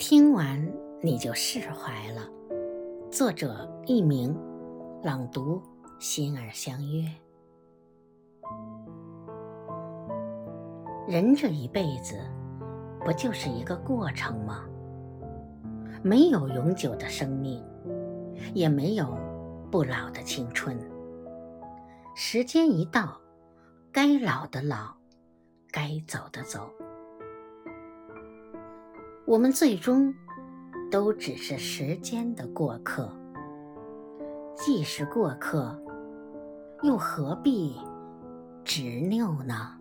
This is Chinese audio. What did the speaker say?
听完你就释怀了。作者：佚名，朗读：心儿相约。人这一辈子，不就是一个过程吗？没有永久的生命，也没有不老的青春。时间一到，该老的老，该走的走。我们最终都只是时间的过客。既是过客，又何必执拗呢？